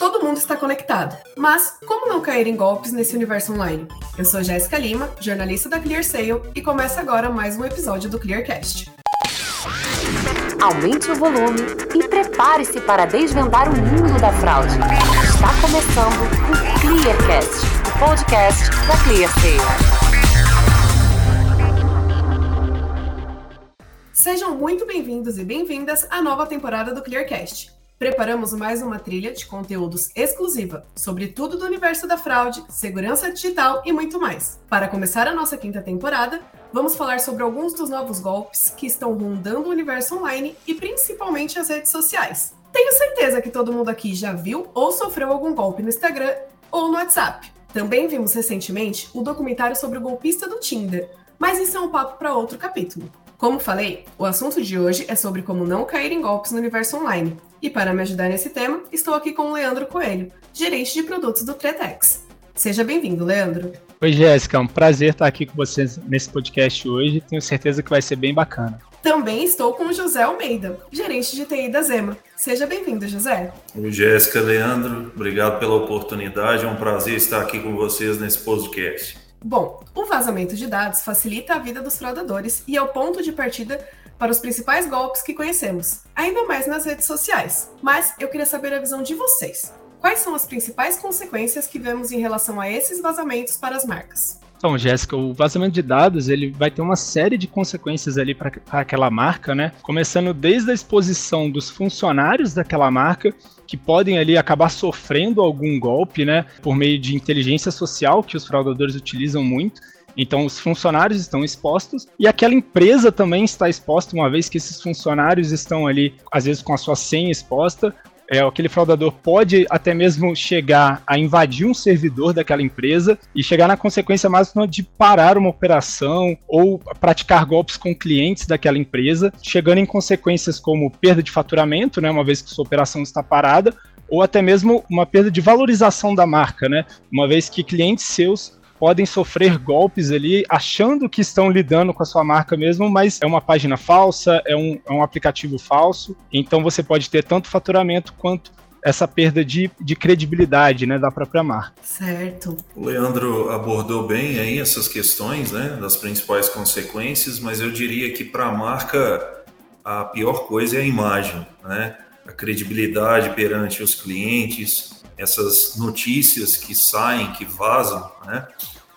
Todo mundo está conectado. Mas como não cair em golpes nesse universo online? Eu sou Jéssica Lima, jornalista da ClearSale, e começa agora mais um episódio do ClearCast. Aumente o volume e prepare-se para desvendar o mundo da fraude. Está começando o ClearCast, o podcast da ClearSale. Sejam muito bem-vindos e bem-vindas à nova temporada do ClearCast preparamos mais uma trilha de conteúdos exclusiva sobre tudo do universo da fraude, segurança digital e muito mais. Para começar a nossa quinta temporada, vamos falar sobre alguns dos novos golpes que estão rondando o universo online e principalmente as redes sociais. Tenho certeza que todo mundo aqui já viu ou sofreu algum golpe no Instagram ou no WhatsApp. Também vimos recentemente o documentário sobre o golpista do Tinder, mas isso é um papo para outro capítulo. Como falei, o assunto de hoje é sobre como não cair em golpes no universo online. E para me ajudar nesse tema, estou aqui com o Leandro Coelho, gerente de produtos do Tretex. Seja bem-vindo, Leandro. Oi, Jéssica, é um prazer estar aqui com vocês nesse podcast hoje. Tenho certeza que vai ser bem bacana. Também estou com o José Almeida, gerente de TI da Zema. Seja bem-vindo, José. Oi, Jéssica, Leandro, obrigado pela oportunidade. É um prazer estar aqui com vocês nesse podcast. Bom, o vazamento de dados facilita a vida dos fraudadores e é o ponto de partida para os principais golpes que conhecemos, ainda mais nas redes sociais. Mas eu queria saber a visão de vocês. Quais são as principais consequências que vemos em relação a esses vazamentos para as marcas? Então, Jéssica, o vazamento de dados ele vai ter uma série de consequências ali para aquela marca, né? Começando desde a exposição dos funcionários daquela marca que podem ali acabar sofrendo algum golpe, né? Por meio de inteligência social que os fraudadores utilizam muito. Então, os funcionários estão expostos e aquela empresa também está exposta, uma vez que esses funcionários estão ali, às vezes, com a sua senha exposta, é, aquele fraudador pode até mesmo chegar a invadir um servidor daquela empresa e chegar na consequência máxima de parar uma operação ou praticar golpes com clientes daquela empresa, chegando em consequências como perda de faturamento, né, uma vez que sua operação está parada, ou até mesmo uma perda de valorização da marca, né, uma vez que clientes seus podem sofrer golpes ali achando que estão lidando com a sua marca mesmo, mas é uma página falsa, é um, é um aplicativo falso, então você pode ter tanto faturamento quanto essa perda de, de credibilidade né, da própria marca. Certo. O Leandro abordou bem aí essas questões né, das principais consequências, mas eu diria que para a marca a pior coisa é a imagem, né? a credibilidade perante os clientes, essas notícias que saem, que vazam, né?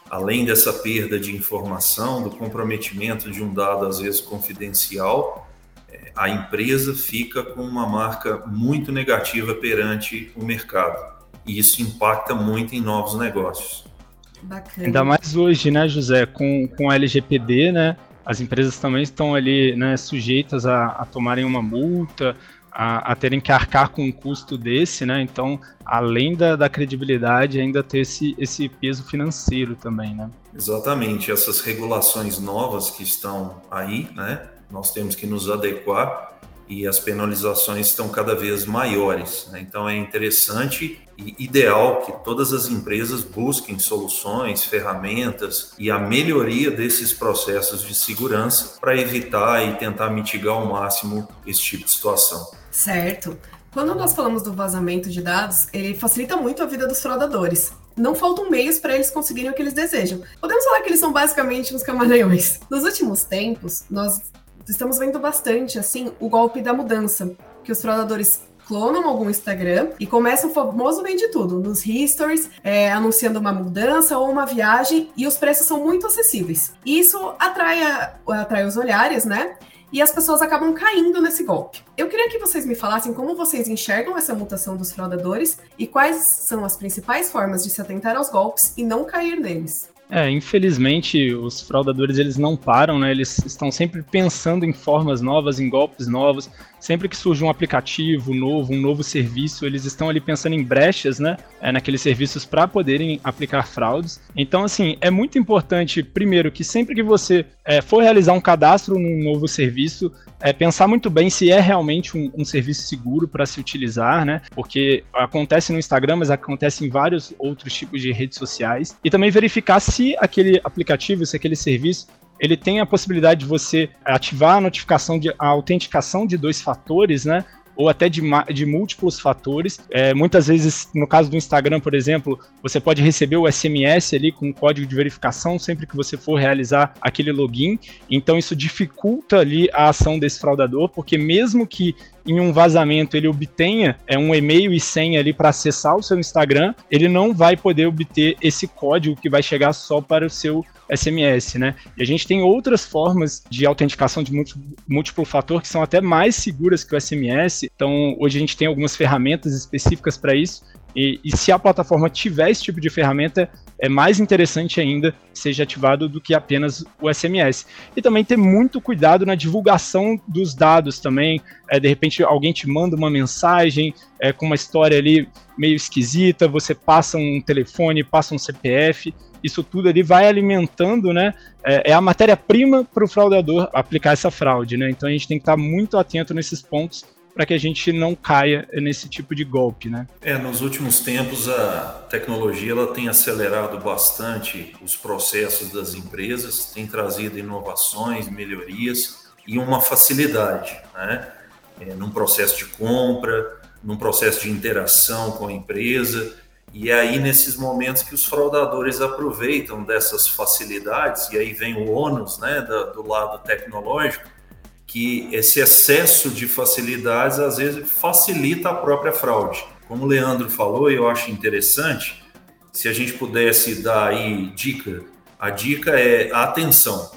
além dessa perda de informação, do comprometimento de um dado às vezes confidencial, é, a empresa fica com uma marca muito negativa perante o mercado. E isso impacta muito em novos negócios. Bacana. Ainda mais hoje, né, José, com, com a LGPD, né? As empresas também estão ali né, sujeitas a, a tomarem uma multa, a, a, terem que arcar com um custo desse, né? Então, além da, da credibilidade, ainda ter esse, esse peso financeiro também, né? Exatamente. Essas regulações novas que estão aí, né? Nós temos que nos adequar e as penalizações estão cada vez maiores. Né? Então é interessante e ideal que todas as empresas busquem soluções, ferramentas e a melhoria desses processos de segurança para evitar e tentar mitigar ao máximo esse tipo de situação. Certo. Quando nós falamos do vazamento de dados, ele facilita muito a vida dos fraudadores. Não faltam meios para eles conseguirem o que eles desejam. Podemos falar que eles são basicamente uns camaleões. Nos últimos tempos, nós estamos vendo bastante, assim, o golpe da mudança, que os fraudadores clonam algum Instagram e começam o famoso vende tudo, nos histories, é, anunciando uma mudança ou uma viagem, e os preços são muito acessíveis. Isso atrai, a, atrai os olhares, né? E as pessoas acabam caindo nesse golpe. Eu queria que vocês me falassem como vocês enxergam essa mutação dos fraudadores e quais são as principais formas de se atentar aos golpes e não cair neles. É, infelizmente os fraudadores eles não param, né? Eles estão sempre pensando em formas novas, em golpes novos. Sempre que surge um aplicativo novo, um novo serviço, eles estão ali pensando em brechas, né? É, naqueles serviços para poderem aplicar fraudes. Então, assim, é muito importante, primeiro, que sempre que você é, for realizar um cadastro num novo serviço, é, pensar muito bem se é realmente um, um serviço seguro para se utilizar, né? Porque acontece no Instagram, mas acontece em vários outros tipos de redes sociais. E também verificar se aquele aplicativo, se aquele serviço ele tem a possibilidade de você ativar a notificação de a autenticação de dois fatores, né? ou até de, de múltiplos fatores. É, muitas vezes, no caso do Instagram, por exemplo, você pode receber o SMS ali com o código de verificação sempre que você for realizar aquele login. Então, isso dificulta ali a ação desse fraudador, porque mesmo que em um vazamento ele obtenha é, um e-mail e senha ali para acessar o seu Instagram, ele não vai poder obter esse código que vai chegar só para o seu SMS, né? E a gente tem outras formas de autenticação de múltiplo fator que são até mais seguras que o SMS. Então, hoje a gente tem algumas ferramentas específicas para isso. E, e, se a plataforma tiver esse tipo de ferramenta, é mais interessante ainda seja ativado do que apenas o SMS. E também ter muito cuidado na divulgação dos dados também. É, de repente alguém te manda uma mensagem é, com uma história ali meio esquisita, você passa um telefone, passa um CPF, isso tudo ali vai alimentando, né? É, é a matéria-prima para o fraudador aplicar essa fraude, né? Então a gente tem que estar muito atento nesses pontos para que a gente não caia nesse tipo de golpe, né? É, nos últimos tempos a tecnologia ela tem acelerado bastante os processos das empresas, tem trazido inovações, melhorias e uma facilidade, né? É, num processo de compra, num processo de interação com a empresa. E é aí, nesses momentos que os fraudadores aproveitam dessas facilidades, e aí vem o ônus né, do lado tecnológico, que esse excesso de facilidades às vezes facilita a própria fraude. Como o Leandro falou, eu acho interessante, se a gente pudesse dar aí dica, a dica é a atenção.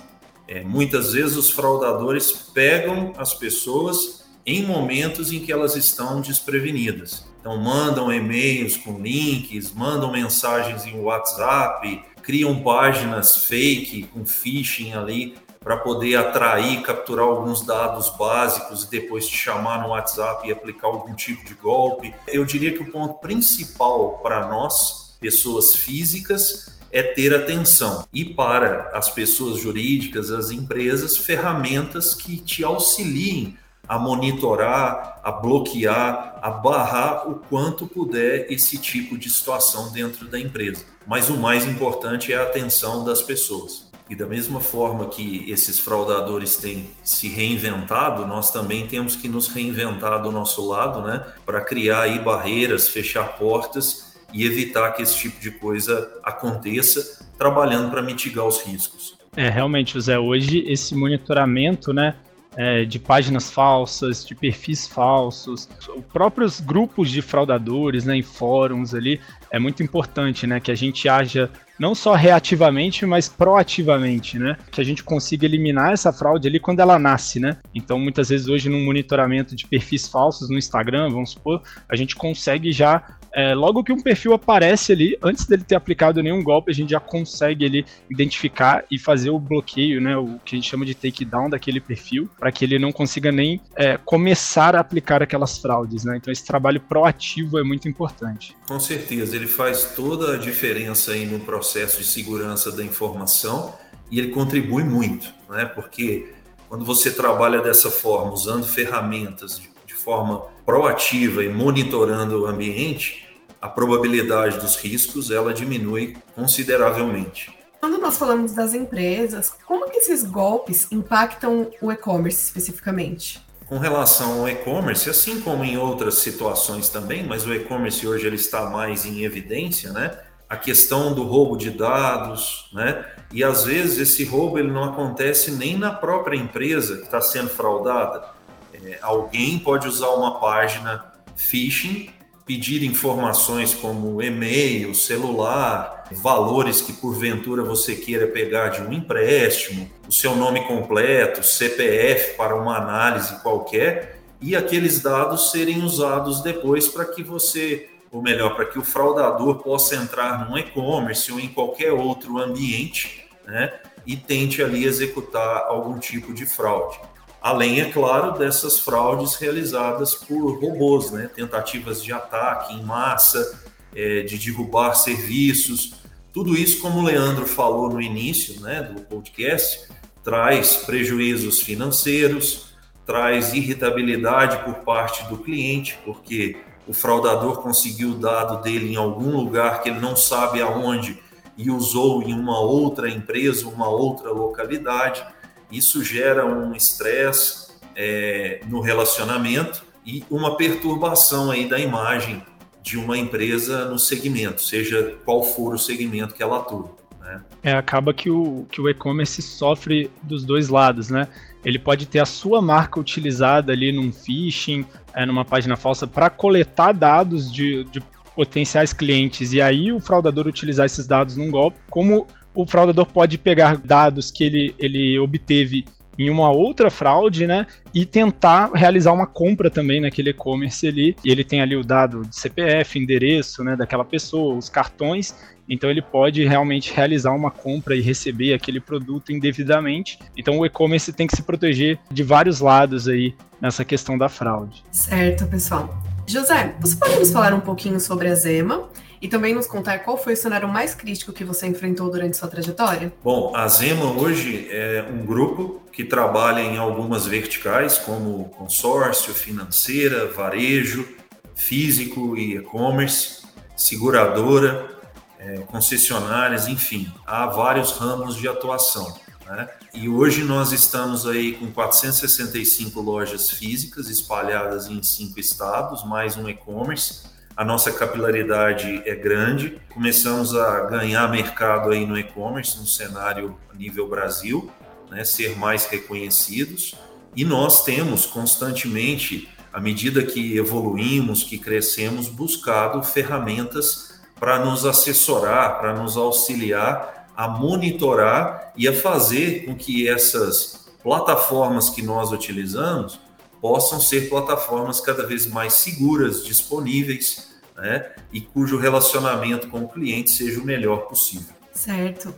É, muitas vezes os fraudadores pegam as pessoas em momentos em que elas estão desprevenidas. Então mandam e-mails com links, mandam mensagens em WhatsApp, criam páginas fake com phishing ali para poder atrair, capturar alguns dados básicos e depois te chamar no WhatsApp e aplicar algum tipo de golpe. Eu diria que o ponto principal para nós, pessoas físicas, é ter atenção. E para as pessoas jurídicas, as empresas, ferramentas que te auxiliem a monitorar, a bloquear, a barrar o quanto puder esse tipo de situação dentro da empresa. Mas o mais importante é a atenção das pessoas. E da mesma forma que esses fraudadores têm se reinventado, nós também temos que nos reinventar do nosso lado, né, para criar aí barreiras, fechar portas e evitar que esse tipo de coisa aconteça, trabalhando para mitigar os riscos. É, realmente, José, hoje esse monitoramento, né, é, de páginas falsas, de perfis falsos, os próprios grupos de fraudadores, né, em fóruns ali, é muito importante, né, que a gente haja não só reativamente, mas proativamente, né, que a gente consiga eliminar essa fraude ali quando ela nasce, né. Então, muitas vezes hoje no monitoramento de perfis falsos no Instagram, vamos supor, a gente consegue já é, logo que um perfil aparece ali, antes dele ter aplicado nenhum golpe, a gente já consegue ali identificar e fazer o bloqueio, né, o que a gente chama de takedown daquele perfil, para que ele não consiga nem é, começar a aplicar aquelas fraudes, né? Então esse trabalho proativo é muito importante. Com certeza, ele faz toda a diferença aí no processo de segurança da informação e ele contribui muito, né? Porque quando você trabalha dessa forma, usando ferramentas de, de forma proativa e monitorando o ambiente, a probabilidade dos riscos ela diminui consideravelmente. Quando nós falamos das empresas, como que esses golpes impactam o e-commerce especificamente? Com relação ao e-commerce, assim como em outras situações também, mas o e-commerce hoje ele está mais em evidência, né? A questão do roubo de dados, né? E às vezes esse roubo ele não acontece nem na própria empresa que está sendo fraudada. É, alguém pode usar uma página phishing pedir informações como e-mail, celular, valores que porventura você queira pegar de um empréstimo, o seu nome completo, CPF para uma análise qualquer, e aqueles dados serem usados depois para que você, ou melhor, para que o fraudador possa entrar num e-commerce ou em qualquer outro ambiente, né, e tente ali executar algum tipo de fraude. Além, é claro, dessas fraudes realizadas por robôs, né? tentativas de ataque em massa, é, de derrubar serviços. Tudo isso, como o Leandro falou no início né, do podcast, traz prejuízos financeiros, traz irritabilidade por parte do cliente, porque o fraudador conseguiu o dado dele em algum lugar que ele não sabe aonde e usou em uma outra empresa, uma outra localidade. Isso gera um estresse é, no relacionamento e uma perturbação aí da imagem de uma empresa no segmento, seja qual for o segmento que ela atua. Né? É, acaba que o, que o e-commerce sofre dos dois lados, né? Ele pode ter a sua marca utilizada ali num phishing, é, numa página falsa, para coletar dados de, de potenciais clientes e aí o fraudador utilizar esses dados num golpe, como o fraudador pode pegar dados que ele, ele obteve em uma outra fraude, né? E tentar realizar uma compra também naquele e-commerce ali. E ele tem ali o dado de CPF, endereço, né, daquela pessoa, os cartões. Então ele pode realmente realizar uma compra e receber aquele produto indevidamente. Então o e-commerce tem que se proteger de vários lados aí nessa questão da fraude. Certo, pessoal. José, você pode nos falar um pouquinho sobre a Zema e também nos contar qual foi o cenário mais crítico que você enfrentou durante sua trajetória? Bom, a Zema hoje é um grupo que trabalha em algumas verticais, como consórcio, financeira, varejo, físico e e-commerce, seguradora, é, concessionárias, enfim, há vários ramos de atuação. Né? E hoje nós estamos aí com 465 lojas físicas espalhadas em cinco estados, mais um e-commerce. A nossa capilaridade é grande. Começamos a ganhar mercado aí no e-commerce, no cenário nível Brasil, né? ser mais reconhecidos. E nós temos constantemente, à medida que evoluímos, que crescemos, buscado ferramentas para nos assessorar, para nos auxiliar a monitorar e a fazer com que essas plataformas que nós utilizamos possam ser plataformas cada vez mais seguras, disponíveis, né? E cujo relacionamento com o cliente seja o melhor possível. Certo.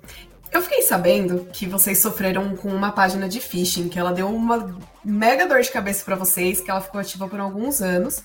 Eu fiquei sabendo que vocês sofreram com uma página de phishing, que ela deu uma mega dor de cabeça para vocês, que ela ficou ativa por alguns anos.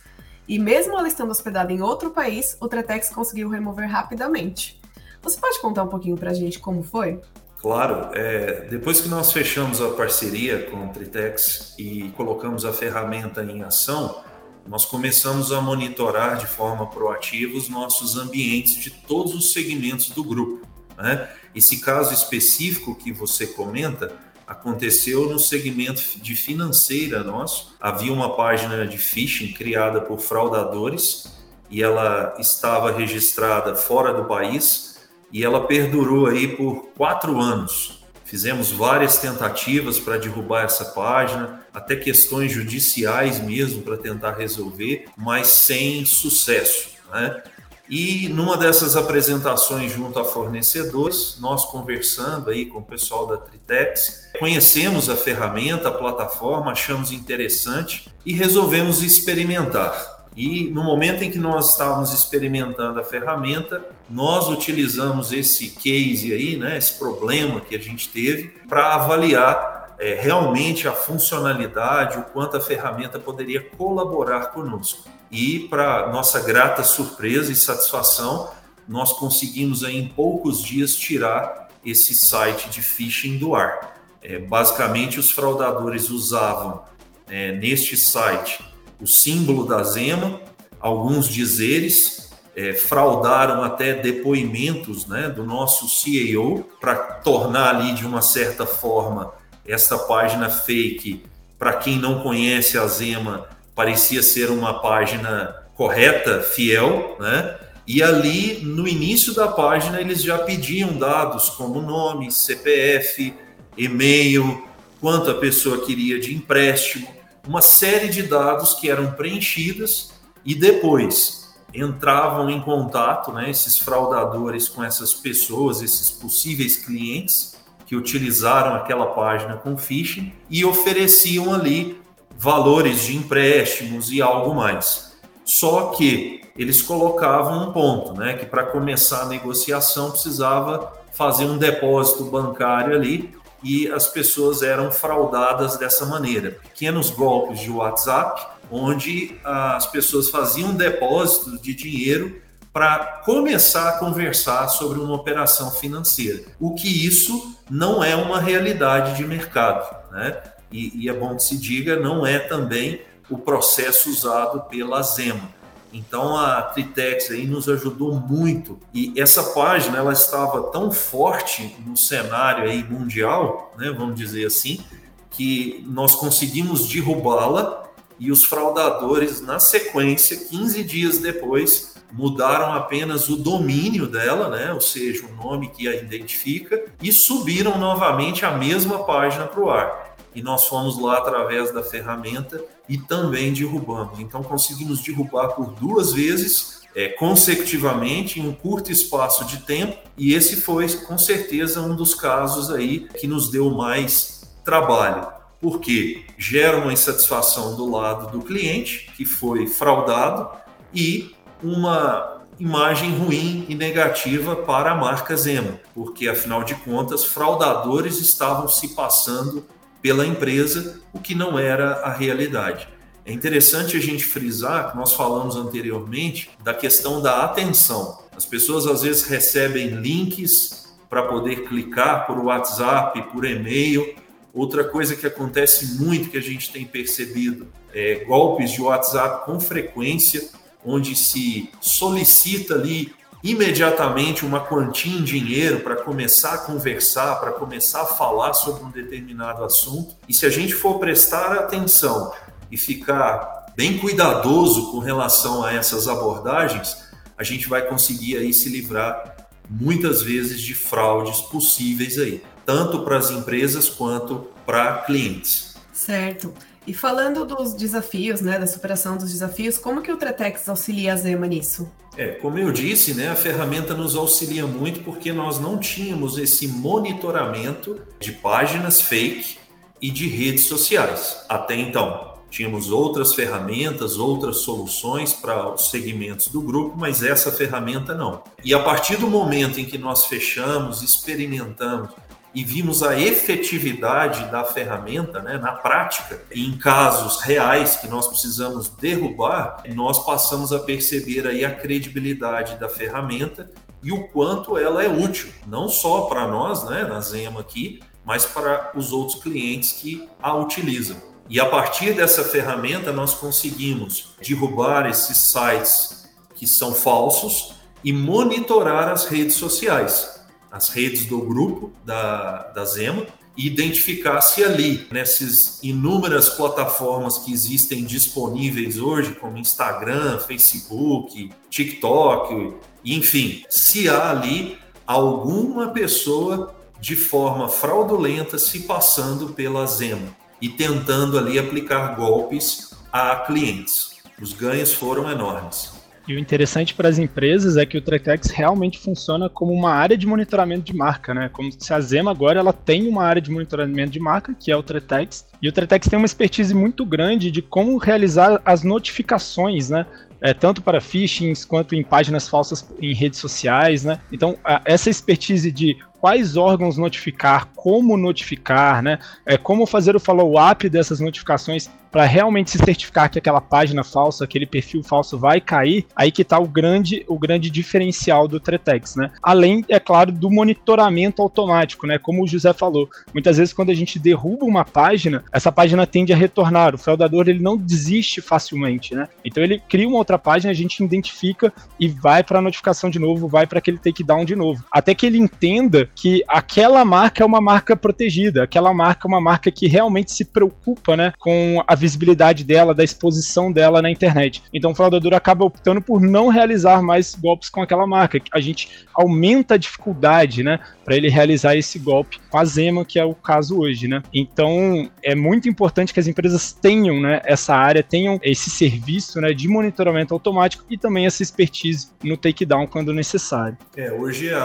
E mesmo ela estando hospedada em outro país, o Tretex conseguiu remover rapidamente. Você pode contar um pouquinho para a gente como foi? Claro, é, depois que nós fechamos a parceria com o Tritex e colocamos a ferramenta em ação, nós começamos a monitorar de forma proativa os nossos ambientes de todos os segmentos do grupo. Né? Esse caso específico que você comenta aconteceu no segmento de financeira nosso. Havia uma página de phishing criada por fraudadores e ela estava registrada fora do país e ela perdurou aí por quatro anos. Fizemos várias tentativas para derrubar essa página, até questões judiciais mesmo para tentar resolver, mas sem sucesso. Né? E numa dessas apresentações junto a fornecedores, nós conversando aí com o pessoal da Tritex, conhecemos a ferramenta, a plataforma, achamos interessante e resolvemos experimentar. E no momento em que nós estávamos experimentando a ferramenta, nós utilizamos esse case aí, né, esse problema que a gente teve, para avaliar é, realmente a funcionalidade, o quanto a ferramenta poderia colaborar conosco. E, para nossa grata surpresa e satisfação, nós conseguimos aí, em poucos dias tirar esse site de phishing do ar. É, basicamente, os fraudadores usavam é, neste site o símbolo da Zema, alguns dizeres, é, fraudaram até depoimentos né, do nosso CEO para tornar ali de uma certa forma essa página fake. Para quem não conhece a Zema, parecia ser uma página correta, fiel, né? E ali no início da página eles já pediam dados como nome, CPF, e-mail, quanto a pessoa queria de empréstimo uma série de dados que eram preenchidas e depois entravam em contato, né, esses fraudadores com essas pessoas, esses possíveis clientes que utilizaram aquela página com phishing e ofereciam ali valores de empréstimos e algo mais. Só que eles colocavam um ponto, né, que para começar a negociação precisava fazer um depósito bancário ali e as pessoas eram fraudadas dessa maneira. Pequenos golpes de WhatsApp, onde as pessoas faziam depósitos de dinheiro para começar a conversar sobre uma operação financeira. O que isso não é uma realidade de mercado, né? E, e é bom que se diga, não é também o processo usado pela Zema. Então a Tritex aí nos ajudou muito e essa página ela estava tão forte no cenário aí mundial, né, vamos dizer assim, que nós conseguimos derrubá-la e os fraudadores, na sequência, 15 dias depois, mudaram apenas o domínio dela, né? ou seja, o nome que a identifica, e subiram novamente a mesma página para o ar. E nós fomos lá através da ferramenta e também derrubamos. Então conseguimos derrubar por duas vezes é, consecutivamente em um curto espaço de tempo, e esse foi com certeza um dos casos aí que nos deu mais trabalho. Porque gera uma insatisfação do lado do cliente, que foi fraudado, e uma imagem ruim e negativa para a marca Zema, porque afinal de contas, fraudadores estavam se passando pela empresa, o que não era a realidade. É interessante a gente frisar que nós falamos anteriormente da questão da atenção. As pessoas às vezes recebem links para poder clicar por WhatsApp, por e-mail, Outra coisa que acontece muito que a gente tem percebido é golpes de WhatsApp com frequência, onde se solicita ali imediatamente uma quantia em dinheiro para começar a conversar, para começar a falar sobre um determinado assunto. E se a gente for prestar atenção e ficar bem cuidadoso com relação a essas abordagens, a gente vai conseguir aí se livrar muitas vezes de fraudes possíveis aí tanto para as empresas quanto para clientes. Certo. E falando dos desafios, né, da superação dos desafios, como que o Tretex auxilia a Zema nisso? É, como eu disse, né, a ferramenta nos auxilia muito porque nós não tínhamos esse monitoramento de páginas fake e de redes sociais até então. Tínhamos outras ferramentas, outras soluções para os segmentos do grupo, mas essa ferramenta não. E a partir do momento em que nós fechamos, experimentamos e vimos a efetividade da ferramenta né, na prática, em casos reais que nós precisamos derrubar, nós passamos a perceber aí a credibilidade da ferramenta e o quanto ela é útil, não só para nós, né, na Zema aqui, mas para os outros clientes que a utilizam. E a partir dessa ferramenta nós conseguimos derrubar esses sites que são falsos e monitorar as redes sociais as redes do grupo da, da Zema e identificar se ali, nessas inúmeras plataformas que existem disponíveis hoje, como Instagram, Facebook, TikTok, enfim, se há ali alguma pessoa de forma fraudulenta se passando pela Zema e tentando ali aplicar golpes a clientes. Os ganhos foram enormes. E o interessante para as empresas é que o Tretex realmente funciona como uma área de monitoramento de marca, né? Como se a Zema agora ela tem uma área de monitoramento de marca, que é o Tretex, e o Tretex tem uma expertise muito grande de como realizar as notificações, né? É, tanto para phishing quanto em páginas falsas em redes sociais, né? Então, a, essa expertise de quais órgãos notificar, como notificar, né? É, como fazer o follow-up dessas notificações para realmente se certificar que aquela página falsa, aquele perfil falso vai cair, aí que está o grande, o grande diferencial do Tretex, né? Além, é claro, do monitoramento automático, né? Como o José falou, muitas vezes quando a gente derruba uma página, essa página tende a retornar. O fraudador ele não desiste facilmente, né? Então ele cria uma outra página, a gente identifica e vai para a notificação de novo, vai para aquele takedown de novo, até que ele entenda que aquela marca é uma marca protegida, aquela marca é uma marca que realmente se preocupa, né, com a visibilidade dela, da exposição dela na internet. Então o fraudador acaba optando por não realizar mais golpes com aquela marca. A gente aumenta a dificuldade, né, para ele realizar esse golpe com a Zema, que é o caso hoje, né? Então é muito importante que as empresas tenham, né, essa área, tenham esse serviço, né, de monitoramento automático e também essa expertise no takedown quando necessário. É, hoje a,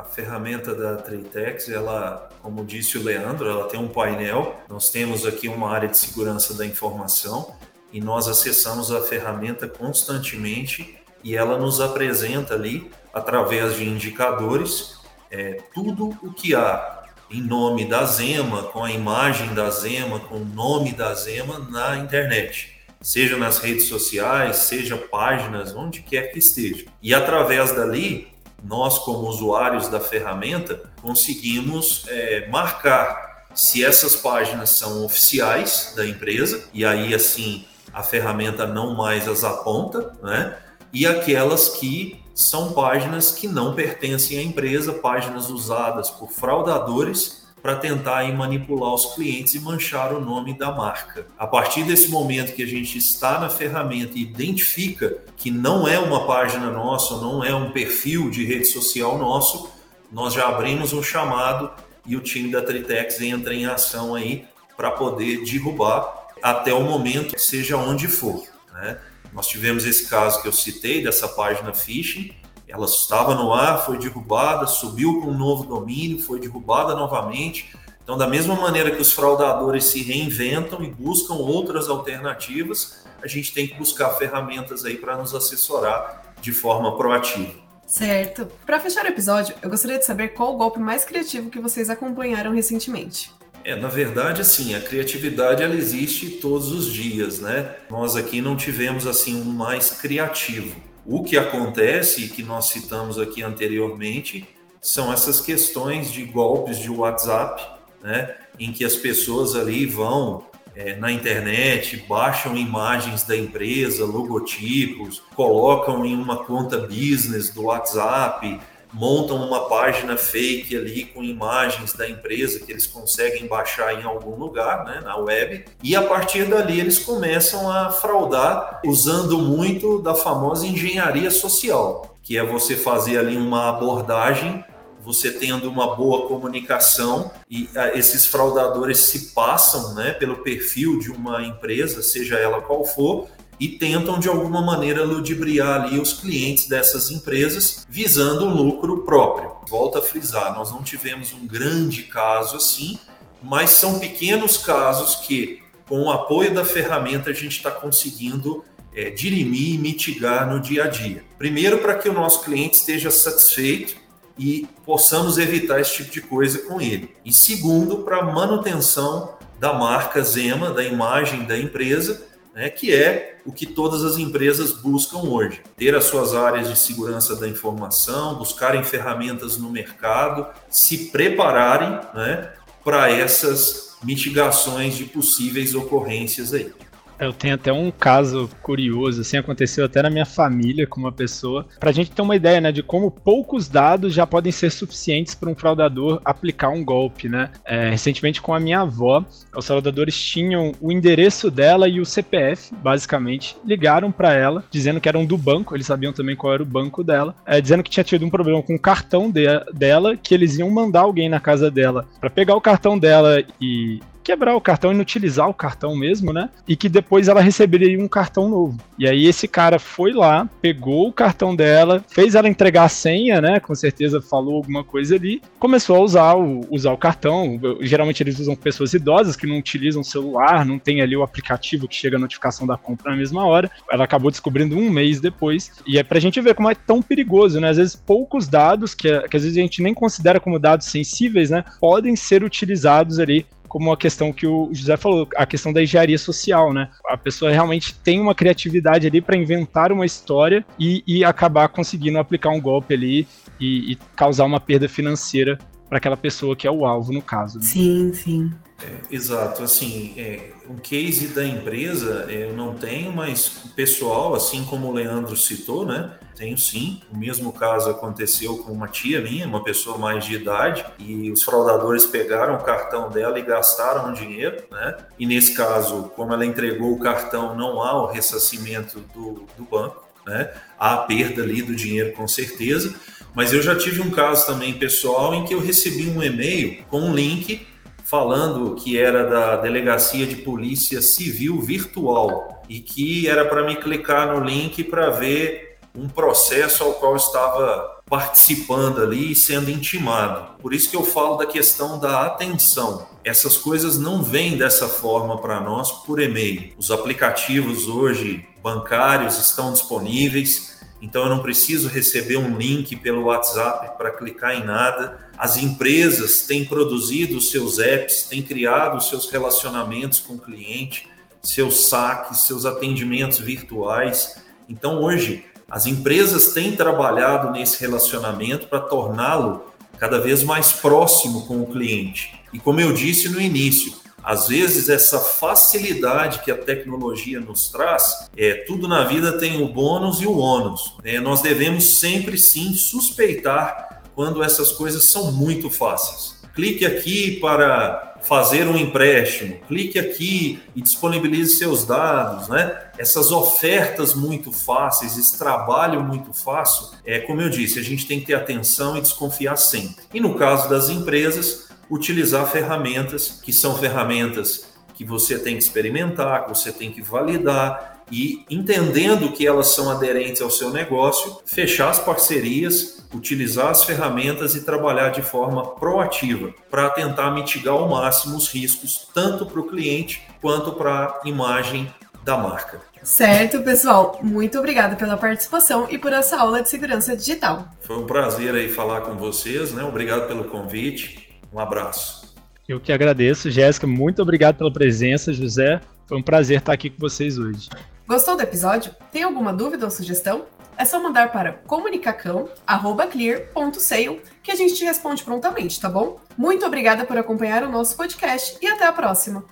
a ferramenta da Tritex, ela, como disse o Leandro, ela tem um painel. Nós temos aqui uma área de segurança da informação e nós acessamos a ferramenta constantemente e ela nos apresenta ali, através de indicadores, é, tudo o que há em nome da Zema, com a imagem da Zema, com o nome da Zema na internet, seja nas redes sociais, seja páginas, onde quer que esteja. E através dali, nós, como usuários da ferramenta, conseguimos é, marcar se essas páginas são oficiais da empresa, e aí assim a ferramenta não mais as aponta, né? E aquelas que são páginas que não pertencem à empresa, páginas usadas por fraudadores para tentar aí, manipular os clientes e manchar o nome da marca. A partir desse momento que a gente está na ferramenta e identifica que não é uma página nossa, não é um perfil de rede social nosso, nós já abrimos um chamado e o time da Tritex entra em ação aí para poder derrubar até o momento, seja onde for. Né? Nós tivemos esse caso que eu citei dessa página phishing, ela estava no ar, foi derrubada, subiu com um novo domínio, foi derrubada novamente. Então, da mesma maneira que os fraudadores se reinventam e buscam outras alternativas, a gente tem que buscar ferramentas aí para nos assessorar de forma proativa. Certo. Para fechar o episódio, eu gostaria de saber qual o golpe mais criativo que vocês acompanharam recentemente. É, na verdade, assim, a criatividade ela existe todos os dias, né? Nós aqui não tivemos assim um mais criativo. O que acontece, que nós citamos aqui anteriormente, são essas questões de golpes de WhatsApp, né, em que as pessoas ali vão é, na internet, baixam imagens da empresa, logotipos, colocam em uma conta business do WhatsApp, montam uma página fake ali com imagens da empresa que eles conseguem baixar em algum lugar, né, na web, e a partir dali eles começam a fraudar usando muito da famosa engenharia social, que é você fazer ali uma abordagem você tendo uma boa comunicação e ah, esses fraudadores se passam né, pelo perfil de uma empresa, seja ela qual for, e tentam de alguma maneira ludibriar ali os clientes dessas empresas visando o lucro próprio. Volto a frisar, nós não tivemos um grande caso assim, mas são pequenos casos que, com o apoio da ferramenta, a gente está conseguindo é, dirimir e mitigar no dia a dia. Primeiro, para que o nosso cliente esteja satisfeito e possamos evitar esse tipo de coisa com ele. E segundo, para manutenção da marca Zema, da imagem da empresa né, que é o que todas as empresas buscam hoje: ter as suas áreas de segurança da informação, buscarem ferramentas no mercado, se prepararem né, para essas mitigações de possíveis ocorrências aí. Eu tenho até um caso curioso, assim, aconteceu até na minha família com uma pessoa, para a gente ter uma ideia, né, de como poucos dados já podem ser suficientes para um fraudador aplicar um golpe, né. É, recentemente com a minha avó, os fraudadores tinham o endereço dela e o CPF, basicamente, ligaram para ela, dizendo que eram do banco, eles sabiam também qual era o banco dela, é, dizendo que tinha tido um problema com o cartão de, dela, que eles iam mandar alguém na casa dela para pegar o cartão dela e quebrar o cartão e utilizar o cartão mesmo, né? E que depois ela receberia um cartão novo. E aí esse cara foi lá, pegou o cartão dela, fez ela entregar a senha, né? Com certeza falou alguma coisa ali, começou a usar o, usar o cartão. Geralmente eles usam pessoas idosas que não utilizam o celular, não tem ali o aplicativo que chega a notificação da compra na mesma hora. Ela acabou descobrindo um mês depois. E é pra gente ver como é tão perigoso, né? Às vezes poucos dados, que, que às vezes a gente nem considera como dados sensíveis, né? Podem ser utilizados ali como a questão que o José falou, a questão da engenharia social, né? A pessoa realmente tem uma criatividade ali para inventar uma história e, e, acabar conseguindo aplicar um golpe ali e, e causar uma perda financeira para aquela pessoa que é o alvo no caso. Né? Sim, sim. É, exato, assim, é, um case da empresa é, eu não tenho, mas pessoal, assim como o Leandro citou, né? Tenho sim. O mesmo caso aconteceu com uma tia minha, uma pessoa mais de idade, e os fraudadores pegaram o cartão dela e gastaram o dinheiro, né? E nesse caso, como ela entregou o cartão, não há o ressarcimento do, do banco, né? Há a perda ali do dinheiro com certeza. Mas eu já tive um caso também pessoal em que eu recebi um e-mail com um link falando que era da Delegacia de Polícia Civil Virtual e que era para me clicar no link para ver um processo ao qual estava participando ali e sendo intimado. Por isso que eu falo da questão da atenção. Essas coisas não vêm dessa forma para nós por e-mail. Os aplicativos hoje bancários estão disponíveis então eu não preciso receber um link pelo WhatsApp para clicar em nada. As empresas têm produzido seus apps, têm criado seus relacionamentos com o cliente, seus saques, seus atendimentos virtuais. Então hoje as empresas têm trabalhado nesse relacionamento para torná-lo cada vez mais próximo com o cliente. E como eu disse no início, às vezes, essa facilidade que a tecnologia nos traz, é, tudo na vida tem o bônus e o ônus. Né? Nós devemos sempre sim suspeitar quando essas coisas são muito fáceis. clique aqui para fazer um empréstimo, clique aqui e disponibilize seus dados, né? Essas ofertas muito fáceis, esse trabalho muito fácil, é como eu disse, a gente tem que ter atenção e desconfiar sempre. E no caso das empresas, utilizar ferramentas que são ferramentas que você tem que experimentar, que você tem que validar e entendendo que elas são aderentes ao seu negócio, fechar as parcerias, utilizar as ferramentas e trabalhar de forma proativa para tentar mitigar ao máximo os riscos, tanto para o cliente quanto para a imagem da marca. Certo, pessoal. Muito obrigada pela participação e por essa aula de segurança digital. Foi um prazer aí falar com vocês, né? Obrigado pelo convite. Um abraço. Eu que agradeço, Jéssica. Muito obrigado pela presença, José. Foi um prazer estar aqui com vocês hoje. Gostou do episódio? Tem alguma dúvida ou sugestão? É só mandar para comunicacão@clear.sale que a gente te responde prontamente, tá bom? Muito obrigada por acompanhar o nosso podcast e até a próxima.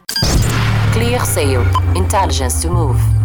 Clear Sale. Intelligence to move.